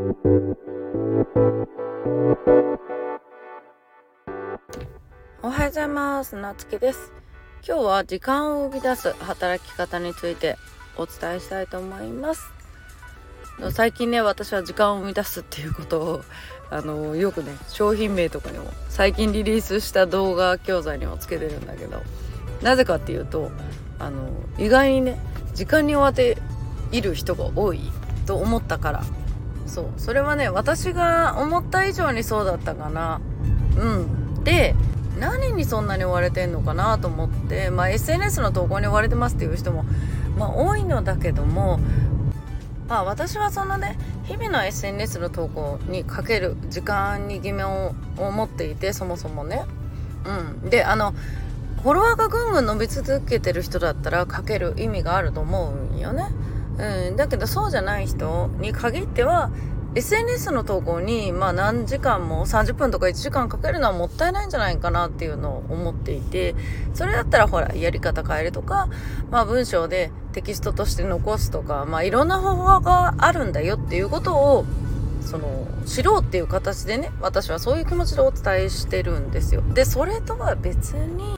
おはようございます。なつきです。今日は時間を生み出す働き方についてお伝えしたいと思います。最近ね私は時間を生み出すっていうことをあのよくね商品名とかにも最近リリースした動画教材にもつけてるんだけどなぜかっていうとあの意外にね時間に追われている人が多いと思ったからそう。それはね私が思った以上にそうだったかな。うん。で何にそんなに追われてんのかなと思ってまあ SNS の投稿に追われてますっていう人もまあ多いのだけどもまあ私はそのね日々の SNS の投稿にかける時間に疑問を持っていてそもそもね。うん。であのフォロワーがぐんぐん伸び続けてる人だったらかける意味があると思うんよね。うん、だけどそうじゃない人に限っては SNS の投稿に、まあ、何時間も30分とか1時間かけるのはもったいないんじゃないかなっていうのを思っていてそれだったらほらやり方変えるとか、まあ、文章でテキストとして残すとか、まあ、いろんな方法があるんだよっていうことをその知ろうっていう形でね私はそういう気持ちでお伝えしてるんですよ。でそれとは別に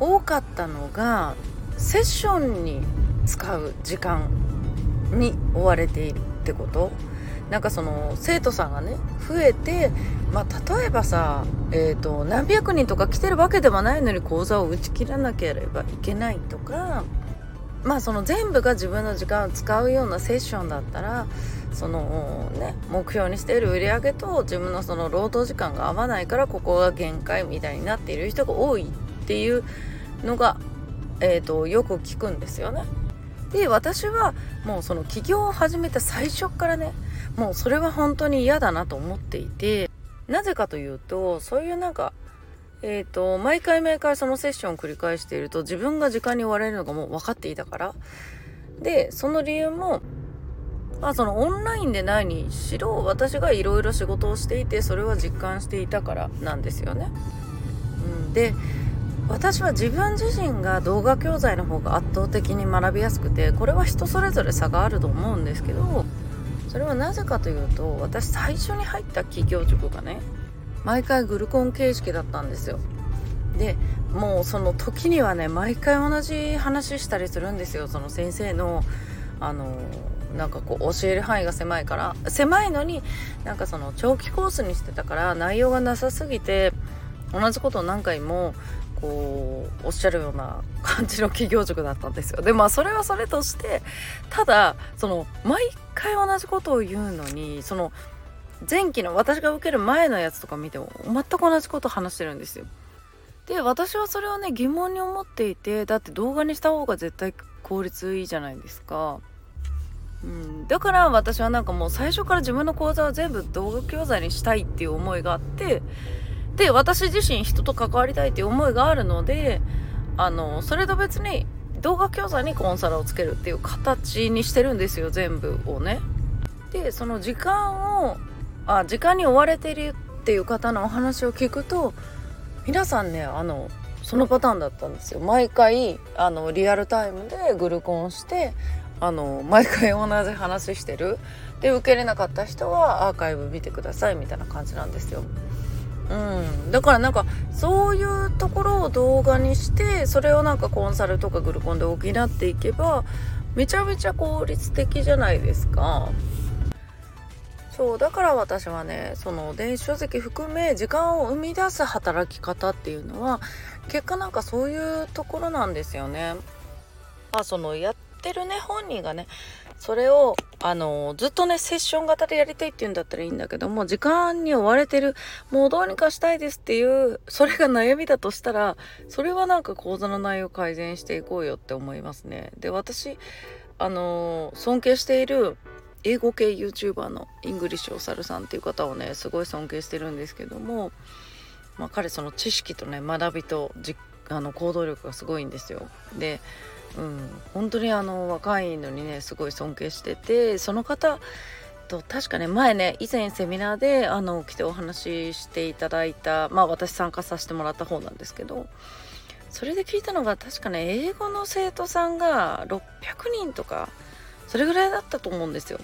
多かったのがセッションに使う時間に追われているってこと？なんかその生徒さんがね増えて、まあ、例えばさ、えーと、何百人とか来てるわけではないのに講座を打ち切らなければいけないとかまあその全部が自分の時間を使うようなセッションだったらそのね目標にしている売り上げと自分のその労働時間が合わないからここが限界みたいになっている人が多いっていうのが、えーとよく聞くんですよね。で私はもうその起業を始めた最初からねもうそれは本当に嫌だなと思っていてなぜかというとそういうなんかえっ、ー、と毎回毎回そのセッションを繰り返していると自分が時間に追われるのがもう分かっていたからでその理由もまあそのオンラインでないにしろ私がいろいろ仕事をしていてそれは実感していたからなんですよね。うん、で私は自分自身が動画教材の方が圧倒的に学びやすくてこれは人それぞれ差があると思うんですけどそれはなぜかというと私最初に入った企業塾がね毎回グルコン形式だったんですよ。でもうその時にはね毎回同じ話したりするんですよ。その先生のあのなんかこう教える範囲が狭いから。狭いのになんかその長期コースにしてたから内容がなさすぎて同じことを何回もこうおっしゃるような感じの企業塾だったんですよ。でまあそれはそれとしてただその毎回同じことを言うのにその前期の私が受ける前のやつとか見ても全く同じこと話してるんですよ。で私はそれをね疑問に思っていてだって動画にした方が絶対効率いいじゃないですか。うん、だから私はなんかもう最初から自分の講座は全部動画教材にしたいっていう思いがあってで私自身人と関わりたいっていう思いがあるのであのそれと別に動画教材にコンサルをつけるっていう形にしてるんですよ全部をね。でその時間をあ時間に追われてるっていう方のお話を聞くと皆さんねあのそのパターンだったんですよ毎回あのリアルタイムでグルコンしてあの毎回同じ話してるで受けれなかった人はアーカイブ見てくださいみたいな感じなんですよ。うん、だからなんかそういうところを動画にしてそれをなんかコンサルとかグルコンで補っていけばめちゃめちゃ効率的じゃないですか。そうだから私はねその電子書籍含め時間を生み出す働き方っていうのは結果なんかそういうところなんですよね。まあそのやってるね本人がね。それをあのずっとねセッション型でやりたいって言うんだったらいいんだけども時間に追われてるもうどうにかしたいですっていうそれが悩みだとしたらそれはなんか講座の内容改善していこうよって思いますね。で私あの尊敬している英語系 YouTuber のイングリッシュおさるさんっていう方をねすごい尊敬してるんですけども、まあ、彼その知識とね学びとあの行動力がすごいんですよ。でうん、本当にあの若いのにねすごい尊敬しててその方と確かね前ね以前セミナーであの来てお話ししていただいたまあ私参加させてもらった方なんですけどそれで聞いたのが確かね英語の生徒さんが600人とかそれぐらいだったと思うんですよ。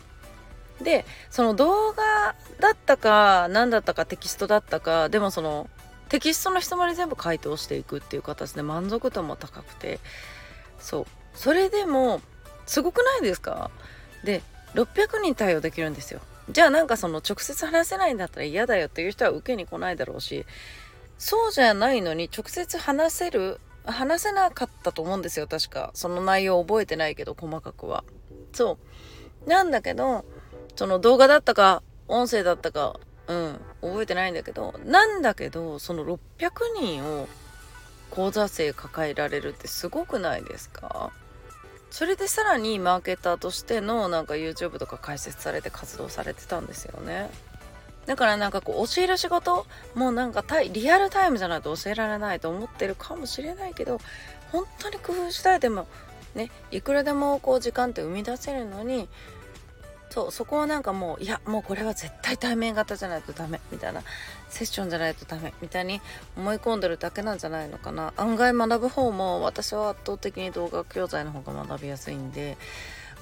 でその動画だったか何だったかテキストだったかでもそのテキストの質問に全部回答していくっていう形で満足度も高くてそう。それでもすごくないですか？で600人対応できるんですよ。じゃあなんかその直接話せないんだったら嫌だよっていう人は受けに来ないだろうしそうじゃないのに直接話せる話せなかったと思うんですよ確か。その内容覚えてないけど細かくは。そう。なんだけどその動画だったか音声だったかうん覚えてないんだけどなんだけどその600人を講座生抱えられるってすごくないですか？それでさらにマーケターとしてのなんか YouTube とか開設されて活動されてたんですよね。だからなんかこう教える仕事もうなんかリアルタイムじゃないと教えられないと思ってるかもしれないけど本当に工夫したいでもねいくらでもこう時間って生み出せるのにそうそこはなんかもういやもうこれは絶対対面型じゃないとダメみたいなセッションじゃないとダメみたいに思い込んでるだけなんじゃないのかな。案外学ぶ方も私は圧倒的に動画教材の方が学びやすいんで、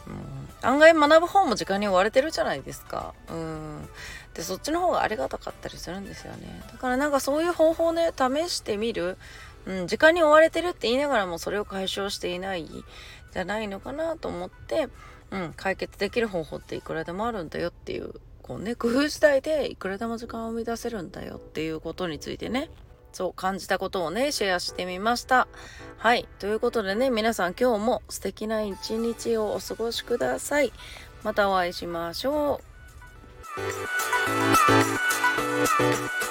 うん、案外学ぶ方も時間に追われてるじゃないですか。うん。でそっちの方がありがたかったりするんですよね。だからなんかそういう方法ね試してみるうん、時間に追われてるって言いながらもそれを解消していないじゃないのかなと思ってうん、解決できる方法っていくらでもあるんだよっていうこうね工夫次第でいくらでも時間を生み出せるんだよっていうことについてね。そう感じたことをねシェアしてみました。はい。ということでね皆さん今日も素敵な一日をお過ごしください。またお会いしましょう。